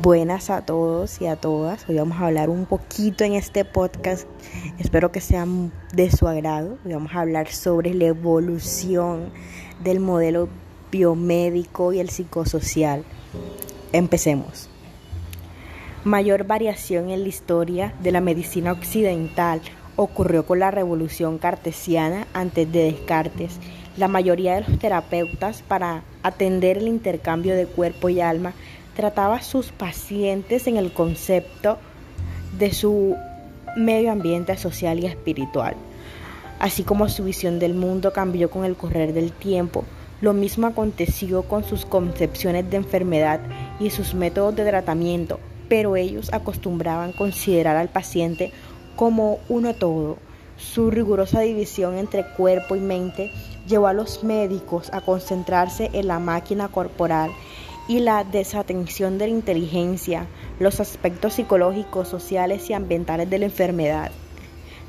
Buenas a todos y a todas. Hoy vamos a hablar un poquito en este podcast. Espero que sea de su agrado. Hoy vamos a hablar sobre la evolución del modelo biomédico y el psicosocial. Empecemos. Mayor variación en la historia de la medicina occidental ocurrió con la revolución cartesiana antes de Descartes. La mayoría de los terapeutas para atender el intercambio de cuerpo y alma trataba a sus pacientes en el concepto de su medio ambiente social y espiritual. Así como su visión del mundo cambió con el correr del tiempo, lo mismo aconteció con sus concepciones de enfermedad y sus métodos de tratamiento, pero ellos acostumbraban considerar al paciente como uno todo. Su rigurosa división entre cuerpo y mente llevó a los médicos a concentrarse en la máquina corporal y la desatención de la inteligencia, los aspectos psicológicos, sociales y ambientales de la enfermedad.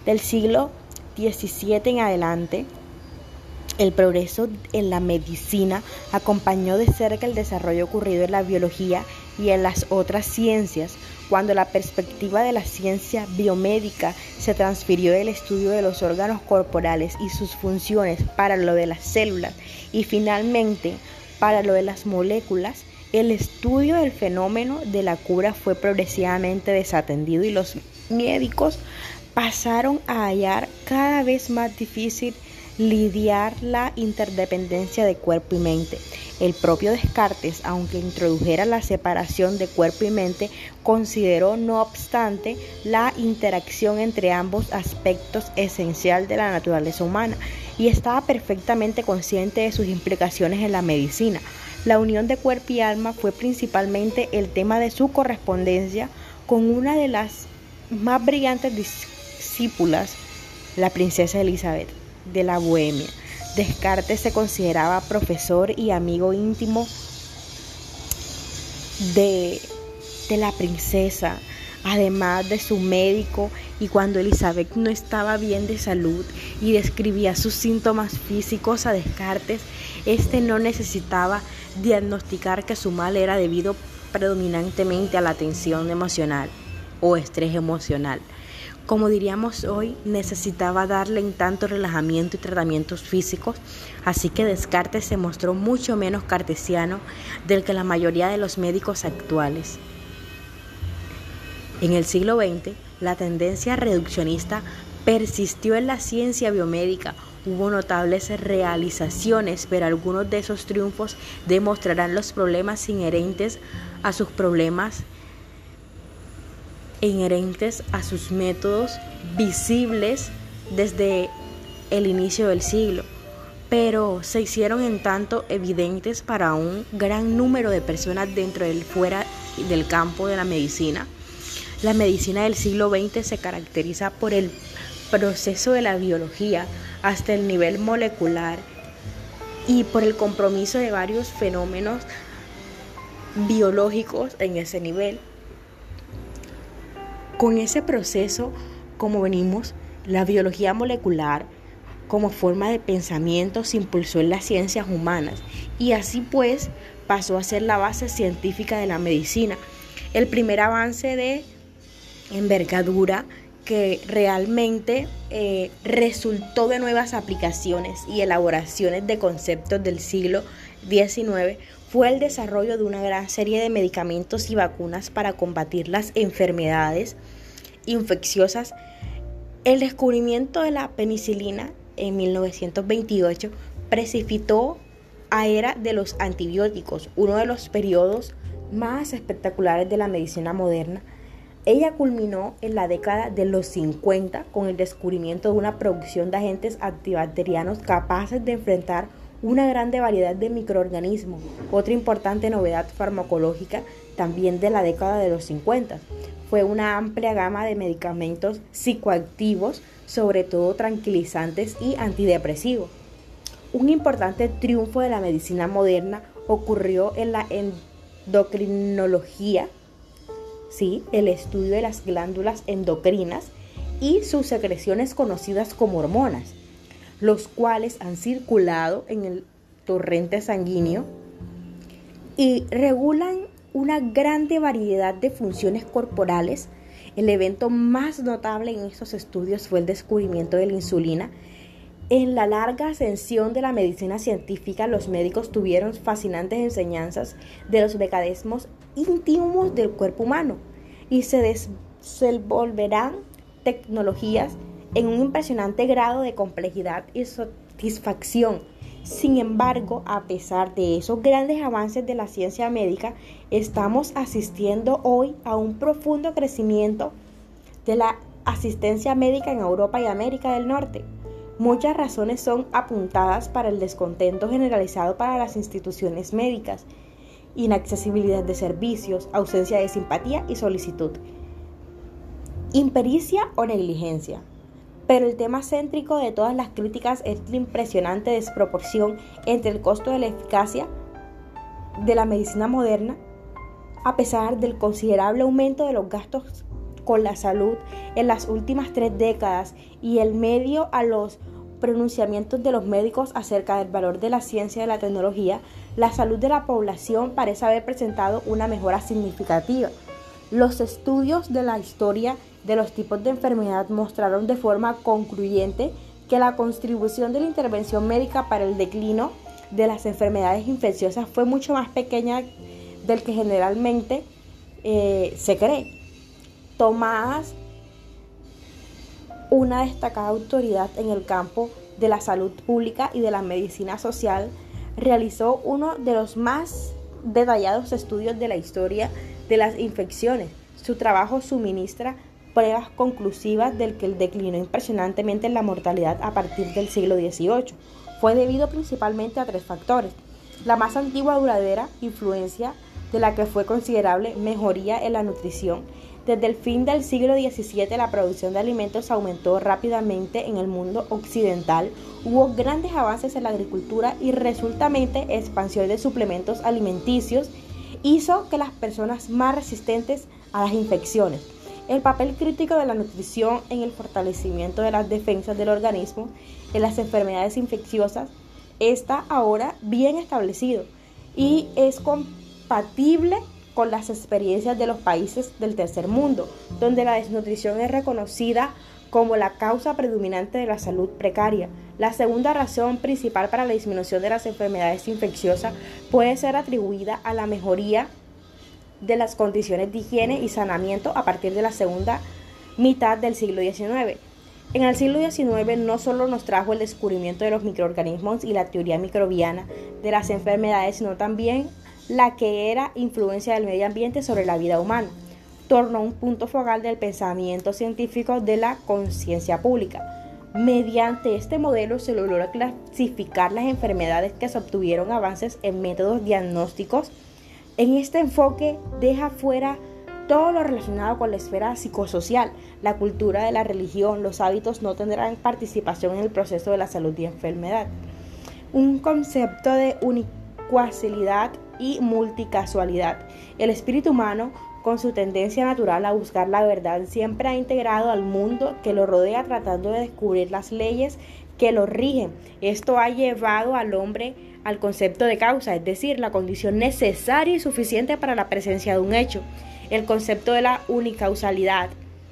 Del siglo XVII en adelante, el progreso en la medicina acompañó de cerca el desarrollo ocurrido en la biología y en las otras ciencias, cuando la perspectiva de la ciencia biomédica se transfirió del estudio de los órganos corporales y sus funciones para lo de las células y finalmente para lo de las moléculas, el estudio del fenómeno de la cura fue progresivamente desatendido y los médicos pasaron a hallar cada vez más difícil lidiar la interdependencia de cuerpo y mente. El propio Descartes, aunque introdujera la separación de cuerpo y mente, consideró no obstante la interacción entre ambos aspectos esencial de la naturaleza humana y estaba perfectamente consciente de sus implicaciones en la medicina. La unión de cuerpo y alma fue principalmente el tema de su correspondencia con una de las más brillantes discípulas, la princesa Elizabeth de la Bohemia. Descartes se consideraba profesor y amigo íntimo de, de la princesa, además de su médico, y cuando Elizabeth no estaba bien de salud y describía sus síntomas físicos a Descartes, este no necesitaba diagnosticar que su mal era debido predominantemente a la tensión emocional o estrés emocional. Como diríamos hoy, necesitaba darle en tanto relajamiento y tratamientos físicos, así que Descartes se mostró mucho menos cartesiano del que la mayoría de los médicos actuales. En el siglo XX, la tendencia reduccionista persistió en la ciencia biomédica. Hubo notables realizaciones, pero algunos de esos triunfos demostrarán los problemas inherentes a sus problemas inherentes a sus métodos visibles desde el inicio del siglo, pero se hicieron en tanto evidentes para un gran número de personas dentro y fuera del campo de la medicina la medicina del siglo XX se caracteriza por el proceso de la biología hasta el nivel molecular y por el compromiso de varios fenómenos biológicos en ese nivel. Con ese proceso, como venimos, la biología molecular como forma de pensamiento se impulsó en las ciencias humanas y así pues pasó a ser la base científica de la medicina. El primer avance de envergadura que realmente eh, resultó de nuevas aplicaciones y elaboraciones de conceptos del siglo XIX fue el desarrollo de una gran serie de medicamentos y vacunas para combatir las enfermedades infecciosas. El descubrimiento de la penicilina en 1928 precipitó a era de los antibióticos, uno de los periodos más espectaculares de la medicina moderna ella culminó en la década de los 50 con el descubrimiento de una producción de agentes antibacterianos capaces de enfrentar una grande variedad de microorganismos. Otra importante novedad farmacológica también de la década de los 50 fue una amplia gama de medicamentos psicoactivos, sobre todo tranquilizantes y antidepresivos. Un importante triunfo de la medicina moderna ocurrió en la endocrinología ¿sí? el estudio de las glándulas endocrinas y sus secreciones conocidas como hormonas, los cuales han circulado en el torrente sanguíneo y regulan una grande variedad de funciones corporales. El evento más notable en estos estudios fue el descubrimiento de la insulina. En la larga ascensión de la medicina científica, los médicos tuvieron fascinantes enseñanzas de los mecanismos íntimos del cuerpo humano y se desenvolverán tecnologías en un impresionante grado de complejidad y satisfacción. Sin embargo, a pesar de esos grandes avances de la ciencia médica, estamos asistiendo hoy a un profundo crecimiento de la asistencia médica en Europa y América del Norte. Muchas razones son apuntadas para el descontento generalizado para las instituciones médicas, inaccesibilidad de servicios, ausencia de simpatía y solicitud, impericia o negligencia. Pero el tema céntrico de todas las críticas es la impresionante desproporción entre el costo de la eficacia de la medicina moderna, a pesar del considerable aumento de los gastos con la salud en las últimas tres décadas y el medio a los pronunciamientos de los médicos acerca del valor de la ciencia y de la tecnología, la salud de la población parece haber presentado una mejora significativa. Los estudios de la historia de los tipos de enfermedad mostraron de forma concluyente que la contribución de la intervención médica para el declino de las enfermedades infecciosas fue mucho más pequeña del que generalmente eh, se cree. Tomás, una destacada autoridad en el campo de la salud pública y de la medicina social, realizó uno de los más detallados estudios de la historia de las infecciones. Su trabajo suministra pruebas conclusivas del que declinó impresionantemente en la mortalidad a partir del siglo XVIII. Fue debido principalmente a tres factores. La más antigua duradera influencia de la que fue considerable mejoría en la nutrición. Desde el fin del siglo XVII la producción de alimentos aumentó rápidamente en el mundo occidental. Hubo grandes avances en la agricultura y resultamente expansión de suplementos alimenticios hizo que las personas más resistentes a las infecciones el papel crítico de la nutrición en el fortalecimiento de las defensas del organismo en las enfermedades infecciosas está ahora bien establecido y es compatible con las experiencias de los países del tercer mundo, donde la desnutrición es reconocida como la causa predominante de la salud precaria. La segunda razón principal para la disminución de las enfermedades infecciosas puede ser atribuida a la mejoría de las condiciones de higiene y sanamiento a partir de la segunda mitad del siglo XIX. En el siglo XIX no solo nos trajo el descubrimiento de los microorganismos y la teoría microbiana de las enfermedades, sino también la que era influencia del medio ambiente sobre la vida humana. Tornó un punto focal del pensamiento científico de la conciencia pública. Mediante este modelo se logró clasificar las enfermedades que se obtuvieron avances en métodos diagnósticos en este enfoque deja fuera todo lo relacionado con la esfera psicosocial, la cultura de la religión, los hábitos no tendrán participación en el proceso de la salud y enfermedad. Un concepto de unicuasilidad y multicasualidad. El espíritu humano, con su tendencia natural a buscar la verdad, siempre ha integrado al mundo que lo rodea tratando de descubrir las leyes que lo rigen. Esto ha llevado al hombre al concepto de causa, es decir, la condición necesaria y suficiente para la presencia de un hecho. El concepto de la unicausalidad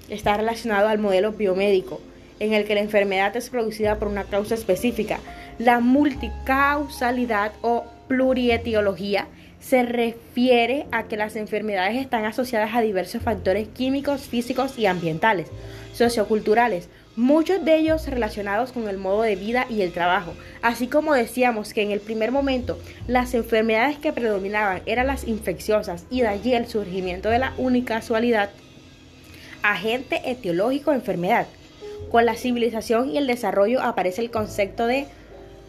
está relacionado al modelo biomédico, en el que la enfermedad es producida por una causa específica. La multicausalidad o plurietiología se refiere a que las enfermedades están asociadas a diversos factores químicos, físicos y ambientales, socioculturales, muchos de ellos relacionados con el modo de vida y el trabajo. Así como decíamos que en el primer momento las enfermedades que predominaban eran las infecciosas y de allí el surgimiento de la unicasualidad, agente etiológico enfermedad. Con la civilización y el desarrollo aparece el concepto de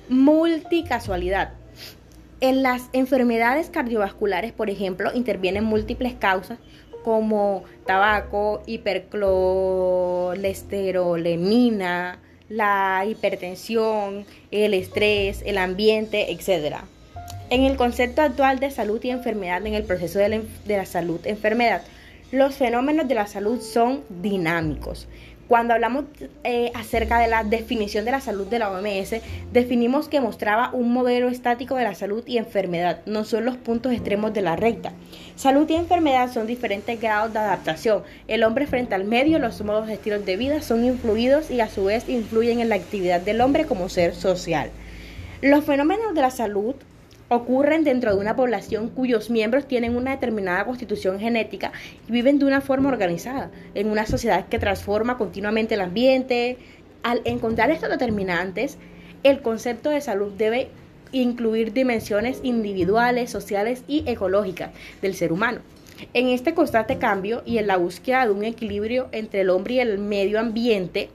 multicasualidad. En las enfermedades cardiovasculares, por ejemplo, intervienen múltiples causas como tabaco, hipercolesterolemina, la hipertensión, el estrés, el ambiente, etc. En el concepto actual de salud y enfermedad, en el proceso de la, salud-enfermedad, los fenómenos de la salud son dinámicos, Cuando hablamos eh, acerca de la definición de la salud de la OMS, definimos que mostraba un modelo estático de la salud y enfermedad, no son los puntos extremos de la recta. Salud y enfermedad son diferentes grados de adaptación. El hombre frente al medio, los modos estilos de vida son influidos y a su vez influyen en la actividad del hombre como ser social. Los fenómenos de la salud ocurren dentro de una población cuyos miembros tienen una determinada constitución genética y viven de una forma organizada, en una sociedad que transforma continuamente el ambiente. Al encontrar estos determinantes, el concepto de salud debe incluir dimensiones individuales, sociales y ecológicas del ser humano. En este constante cambio y en la búsqueda de un equilibrio entre el hombre y el medio ambiente,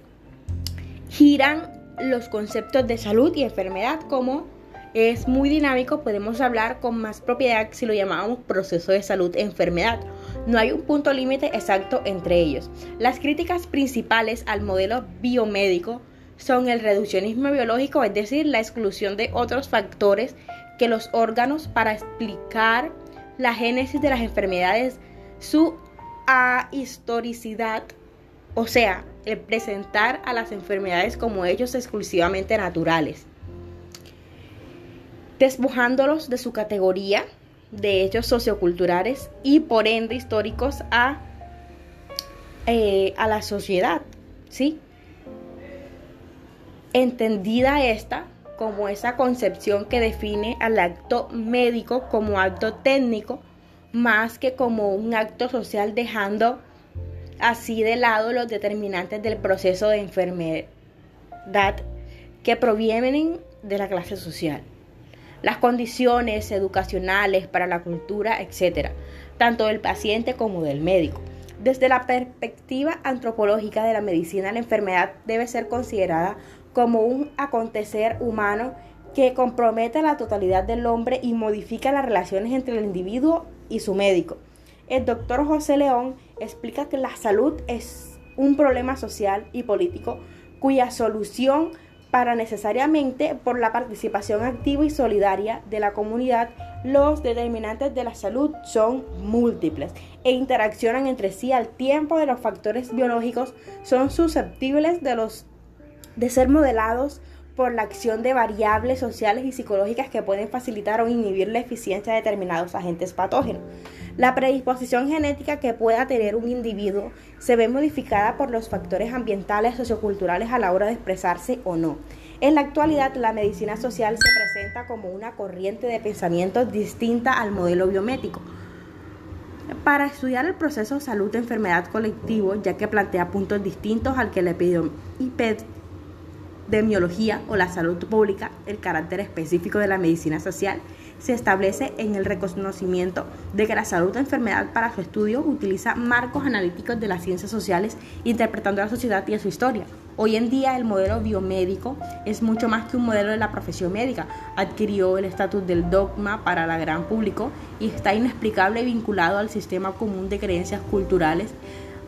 giran los conceptos de salud y enfermedad como es muy dinámico, podemos hablar con más propiedad si lo llamamos proceso de salud-enfermedad. No hay un punto límite exacto entre ellos. Las críticas principales al modelo biomédico son el reduccionismo biológico, es decir, la exclusión de otros factores que los órganos para explicar la génesis de las enfermedades, su ahistoricidad, o sea, el presentar a las enfermedades como hechos exclusivamente naturales despojándolos de su categoría de hechos socioculturales y por ende históricos a, eh, a la sociedad, ¿sí? Entendida esta como esa concepción que define al acto médico como acto técnico más que como un acto social dejando así de lado los determinantes del proceso de enfermedad que provienen de la clase social las condiciones educacionales para la cultura, etc., tanto del paciente como del médico. Desde la perspectiva antropológica de la medicina, la enfermedad debe ser considerada como un acontecer humano que compromete la totalidad del hombre y modifica las relaciones entre el individuo y su médico. El doctor José León explica que la salud es un problema social y político cuya solución para necesariamente por la participación activa y solidaria de la comunidad, los determinantes de la salud son múltiples e interaccionan entre sí al tiempo de los factores biológicos son susceptibles de los de ser modelados por la acción de variables sociales y psicológicas que pueden facilitar o inhibir la eficiencia de determinados agentes patógenos. La predisposición genética que pueda tener un individuo se ve modificada por los factores ambientales socioculturales a la hora de expresarse o no. En la actualidad, la medicina social se presenta como una corriente de pensamiento distinta al modelo biomédico. Para estudiar el proceso salud-enfermedad colectivo, ya que plantea puntos distintos al que le pidió epidemiología o la salud pública, el carácter específico de la medicina social se establece en el reconocimiento de que la salud o enfermedad para su estudio utiliza marcos analíticos de las ciencias sociales interpretando a la sociedad y a su historia. Hoy en día el modelo biomédico es mucho más que un modelo de la profesión médica. Adquirió el estatus del dogma para el gran público y está inexplicable vinculado al sistema común de creencias culturales.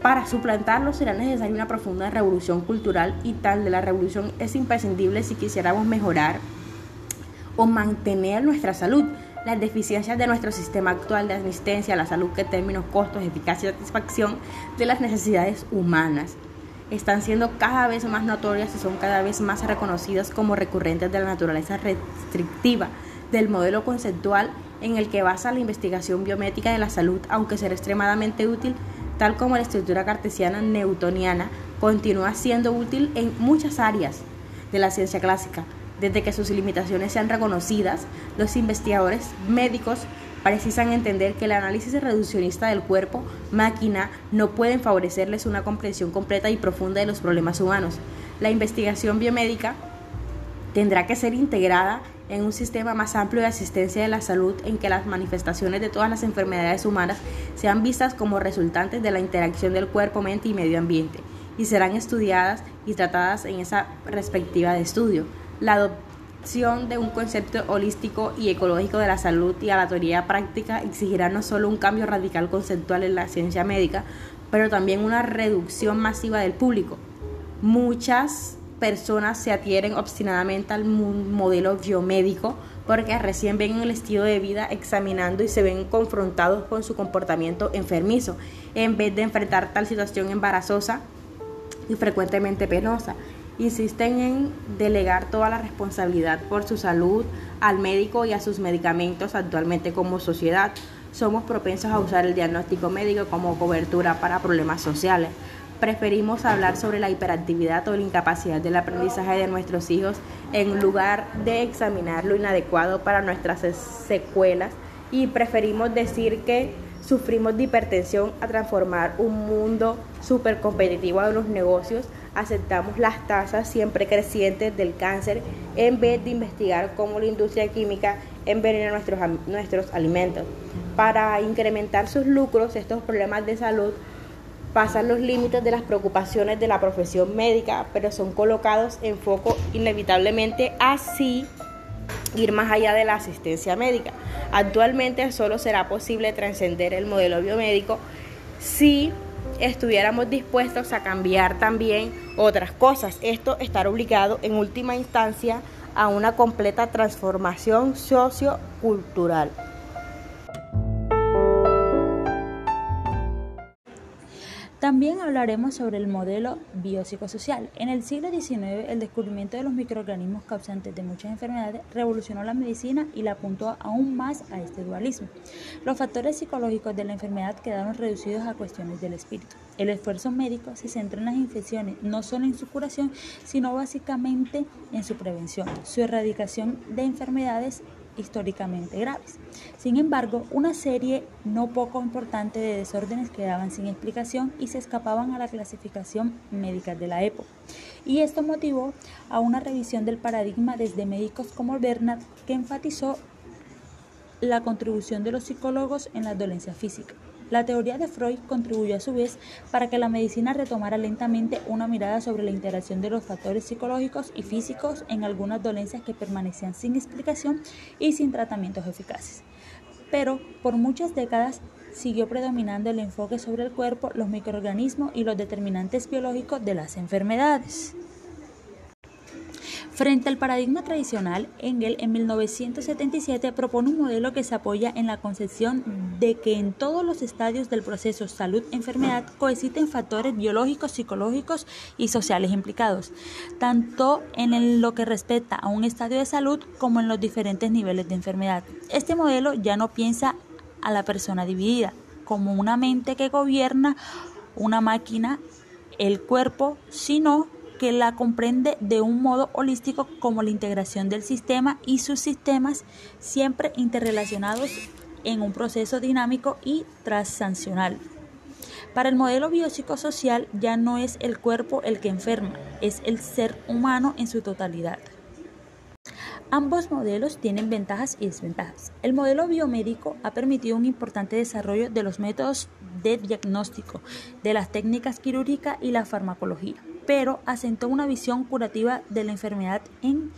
Para suplantarlo será necesaria una profunda revolución cultural y tal de la revolución es imprescindible si quisiéramos mejorar o mantener nuestra salud. Las deficiencias de nuestro sistema actual de asistencia a la salud que términos costos, eficacia y satisfacción de las necesidades humanas están siendo cada vez más notorias y son cada vez más reconocidas como recurrentes de la naturaleza restrictiva del modelo conceptual en el que basa la investigación biomédica de la salud, aunque será extremadamente útil, tal como la estructura cartesiana newtoniana continúa siendo útil en muchas áreas de la ciencia clásica, desde que sus limitaciones sean reconocidas, los investigadores médicos precisan entender que el análisis reduccionista del cuerpo máquina no pueden favorecerles una comprensión completa y profunda de los problemas humanos. La investigación biomédica tendrá que ser integrada en un sistema más amplio de asistencia de la salud en que las manifestaciones de todas las enfermedades humanas sean vistas como resultantes de la interacción del cuerpo, mente y medio ambiente y serán estudiadas y tratadas en esa respectiva de estudio la adopción de un concepto holístico y ecológico de la salud y a la teoría práctica exigirá no solo un cambio radical conceptual en la ciencia médica, pero también una reducción masiva del público. Muchas personas se adhieren obstinadamente al modelo biomédico porque recién ven el estilo de vida examinando y se ven confrontados con su comportamiento enfermizo. En vez de enfrentar tal situación embarazosa, y frecuentemente penosa. Insisten en delegar toda la responsabilidad por su salud al médico y a sus medicamentos actualmente como sociedad. Somos propensos a usar el diagnóstico médico como cobertura para problemas sociales. Preferimos hablar sobre la hiperactividad o la incapacidad del aprendizaje de nuestros hijos en lugar de examinar lo inadecuado para nuestras secuelas y preferimos decir que sufrimos de hipertensión a transformar un mundo súper competitivo de los negocios, aceptamos las tasas siempre crecientes del cáncer en vez de investigar cómo la industria química envenena nuestros, nuestros alimentos. Para incrementar sus lucros, estos problemas de salud pasan los límites de las preocupaciones de la profesión médica, pero son colocados en foco inevitablemente así ir más allá de la asistencia médica. Actualmente solo será posible trascender el modelo biomédico si estuviéramos dispuestos a cambiar también otras cosas. Esto estará obligado en última instancia a una completa transformación sociocultural. También hablaremos sobre el modelo biopsicosocial. En el siglo XIX, el descubrimiento de los microorganismos causantes de muchas enfermedades revolucionó la medicina y la apuntó aún más a este dualismo. Los factores psicológicos de la enfermedad quedaron reducidos a cuestiones del espíritu. El esfuerzo médico se centra en las infecciones, no solo en su curación, sino básicamente en su prevención, su erradicación de enfermedades históricamente graves. Sin embargo, una serie no poco importante de desórdenes quedaban sin explicación y se escapaban a la clasificación médica de la época. Y esto motivó a una revisión del paradigma desde médicos como Bernard, que enfatizó la contribución de los psicólogos en las dolencias físicas. La teoría de Freud contribuyó a su vez para que la medicina retomara lentamente una mirada sobre la interacción de los factores psicológicos y físicos en algunas dolencias que permanecían sin explicación y sin tratamientos eficaces. Pero por muchas décadas siguió predominando el enfoque sobre el cuerpo, los microorganismos y los determinantes biológicos de las enfermedades. Frente al paradigma tradicional, Engel en 1977 propone un modelo que se apoya en la concepción de que en todos los estadios del proceso salud-enfermedad coexisten factores biológicos, psicológicos y sociales implicados, tanto en lo que respecta a un estadio de salud como en los diferentes niveles de enfermedad. Este modelo ya no piensa a la persona dividida como una mente que gobierna una máquina, el cuerpo, sino que la comprende de un modo holístico como la integración del sistema y sus sistemas siempre interrelacionados en un proceso dinámico y transaccional. Para el modelo biopsicosocial ya no es el cuerpo el que enferma, es el ser humano en su totalidad. Ambos modelos tienen ventajas y desventajas. El modelo biomédico ha permitido un importante desarrollo de los métodos de diagnóstico, de las técnicas quirúrgicas y la farmacología pero asentó una visión curativa de la enfermedad en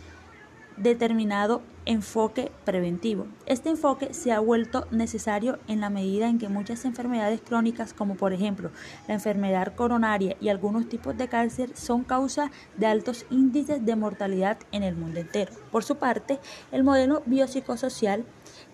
determinado enfoque preventivo. Este enfoque se ha vuelto necesario en la medida en que muchas enfermedades crónicas, como por ejemplo la enfermedad coronaria y algunos tipos de cáncer, son causa de altos índices de mortalidad en el mundo entero. Por su parte, el modelo biopsicosocial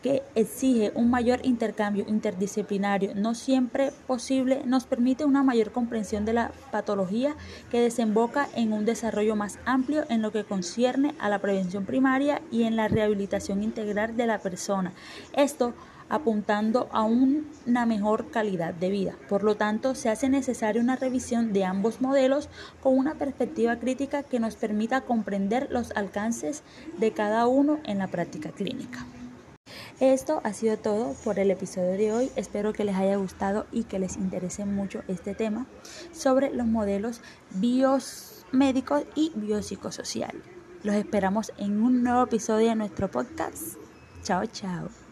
que exige un mayor intercambio interdisciplinario no siempre posible, nos permite una mayor comprensión de la patología que desemboca en un desarrollo más amplio en lo que concierne a la prevención primaria y en la rehabilitación integral de la persona. Esto apuntando a una mejor calidad de vida. Por lo tanto, se hace necesaria una revisión de ambos modelos con una perspectiva crítica que nos permita comprender los alcances de cada uno en la práctica clínica. Esto ha sido todo por el episodio de hoy. Espero que les haya gustado y que les interese mucho este tema sobre los modelos biomédicos y biopsicosocial. Los esperamos en un nuevo episodio de nuestro podcast. Chao, chao.